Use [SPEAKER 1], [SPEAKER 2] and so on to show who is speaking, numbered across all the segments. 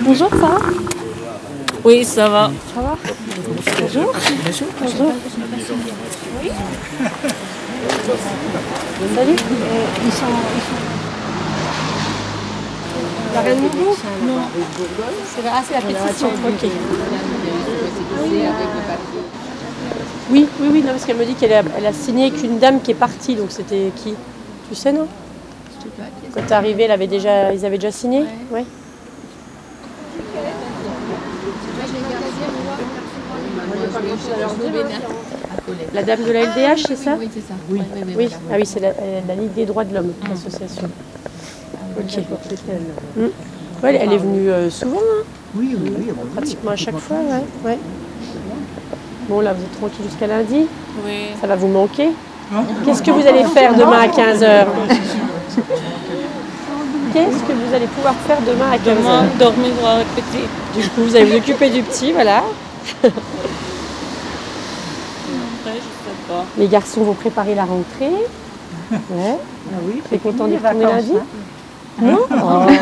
[SPEAKER 1] Bonjour, ça va
[SPEAKER 2] Oui, ça va.
[SPEAKER 1] Ça va Bonjour. Bonjour. Bonjour. Salut. ils sont. La reine Non. C'est la, ah, c'est la pétition. Ok. Oui, oui, oui, non, parce qu'elle me dit qu'elle a, elle a signé qu'une dame qui est partie, donc c'était qui? Tu sais, non? Quand t'es arrivée, elle avait déjà, ils avaient déjà signé? Ouais. La dame de la LDH, c'est ça
[SPEAKER 2] Oui, c'est ça.
[SPEAKER 1] Oui, oui. Ah oui, c'est la, la Ligue des droits de l'homme, l'association. Ok. Mm. Ouais, elle est venue euh, souvent, hein,
[SPEAKER 3] Oui, oui, oui. bon,
[SPEAKER 1] pratiquement à chaque fois. Ouais, ouais. Bon, là, vous êtes tranquille jusqu'à lundi.
[SPEAKER 2] Oui.
[SPEAKER 1] Ça va vous manquer Qu'est-ce que vous allez faire demain à 15h Qu'est-ce que vous allez pouvoir faire demain à 15h
[SPEAKER 2] Demain, dormir voir avec petit.
[SPEAKER 1] Du coup, vous allez vous occuper du petit, voilà.
[SPEAKER 2] Après, je sais pas.
[SPEAKER 1] Les garçons vont préparer la rentrée. Ouais.
[SPEAKER 3] Ah oui,
[SPEAKER 1] T'es content d'y retourner
[SPEAKER 3] vacances,
[SPEAKER 1] lundi
[SPEAKER 3] hein.
[SPEAKER 1] Non Oh.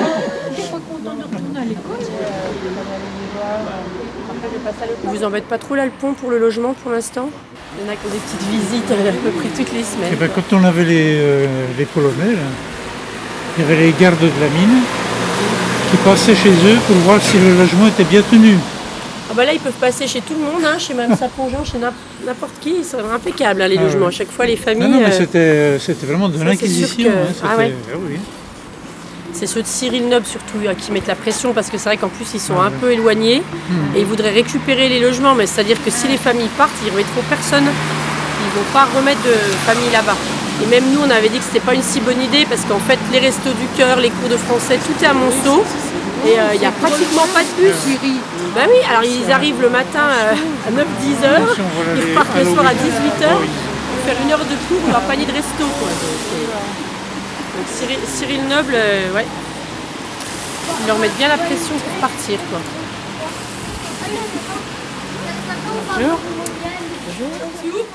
[SPEAKER 1] Ils vous embêtent pas trop là le pont pour le logement pour l'instant? Il y en a qui ont des petites visites euh, à peu près toutes les
[SPEAKER 4] Eh
[SPEAKER 1] semaines.
[SPEAKER 4] ben, quand on avait les, euh, les Polonais, là, il y avait les gardes de la mine qui passaient chez eux pour voir si le logement était bien tenu.
[SPEAKER 1] Ah bah là ils peuvent passer chez tout le monde, hein, chez Mme Sapongeant, chez n'im- n'importe qui, ils sont impeccables hein, les
[SPEAKER 4] Ah
[SPEAKER 1] logements.
[SPEAKER 4] ouais.
[SPEAKER 1] À chaque fois les familles,
[SPEAKER 4] Non, non, mais
[SPEAKER 1] euh,
[SPEAKER 4] c'était, euh, c'était vraiment de
[SPEAKER 1] c'est
[SPEAKER 4] l'inquisition.
[SPEAKER 1] que-
[SPEAKER 4] hein,
[SPEAKER 1] ah ouais.
[SPEAKER 4] ah oui.
[SPEAKER 1] c'est ceux de Cyril Noble surtout euh, qui mettent la pression parce que c'est vrai qu'en plus ils sont
[SPEAKER 4] Ah
[SPEAKER 1] un
[SPEAKER 4] ouais.
[SPEAKER 1] peu éloignés
[SPEAKER 4] Hmm.
[SPEAKER 1] et ils voudraient récupérer les logements, mais c'est-à-dire que si les familles partent, ils ne remettront personne, ils vont pas remettre de famille là-bas. Et même nous, on avait dit que c'était pas une si bonne idée parce qu'en fait, les restos du cœur, les cours de français, tout est à Monceau. Et euh, il n'y a pratiquement pas de bus. Bah oui, alors ils arrivent le matin euh, à 9-10 heures, ils repartent le soir à
[SPEAKER 4] l'eau.
[SPEAKER 1] 18 heures pour faire une heure de cours ou leur panier de resto. Quoi. Donc Cyril, Cyril Noble, euh, ouais, ils leur mettent bien la pression pour partir. Quoi. Bonjour. Bonjour.